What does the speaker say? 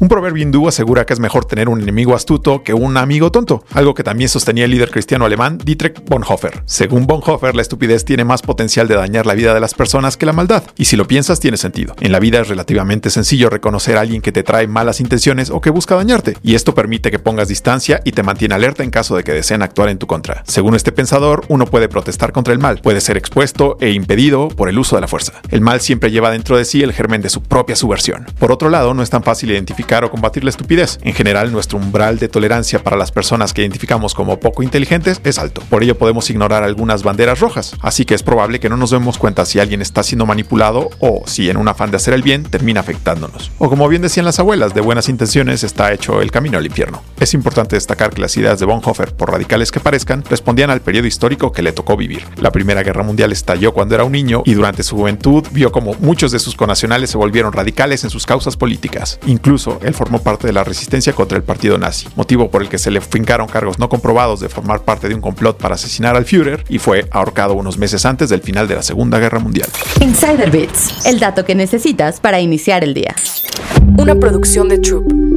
Un proverbio hindú asegura que es mejor tener un enemigo astuto que un amigo tonto, algo que también sostenía el líder cristiano alemán Dietrich Bonhoeffer. Según Bonhoeffer, la estupidez tiene más potencial de dañar la vida de las personas que la maldad, y si lo piensas tiene sentido. En la vida es relativamente sencillo reconocer a alguien que te trae malas intenciones o que busca dañarte, y esto permite que pongas distancia y te mantiene alerta en caso de que deseen actuar en tu contra. Según este pensador, uno puede protestar contra el mal, puede ser expuesto e impedido por el uso de la fuerza. El mal siempre lleva dentro de sí el germen de su propia subversión. Por otro lado, no es tan fácil identificar o combatir la estupidez. En general, nuestro umbral de tolerancia para las personas que identificamos como poco inteligentes es alto. Por ello podemos ignorar algunas banderas rojas, así que es probable que no nos demos cuenta si alguien está siendo manipulado o si en un afán de hacer el bien termina afectándonos. O como bien decían las abuelas, de buenas intenciones está hecho el camino al infierno. Es importante destacar que las ideas de Bonhoeffer, por radicales que parezcan, respondían al periodo histórico que le tocó vivir. La Primera Guerra Mundial estalló cuando era un niño y durante su juventud vio como muchos de sus conacionales se volvieron radicales en sus causas políticas. Incluso él formó parte de la resistencia contra el partido nazi, motivo por el que se le fincaron cargos no comprobados de formar parte de un complot para asesinar al Führer y fue ahorcado unos meses antes del final de la Segunda Guerra Mundial. Insider Bits, el dato que necesitas para iniciar el día. Una producción de Troop.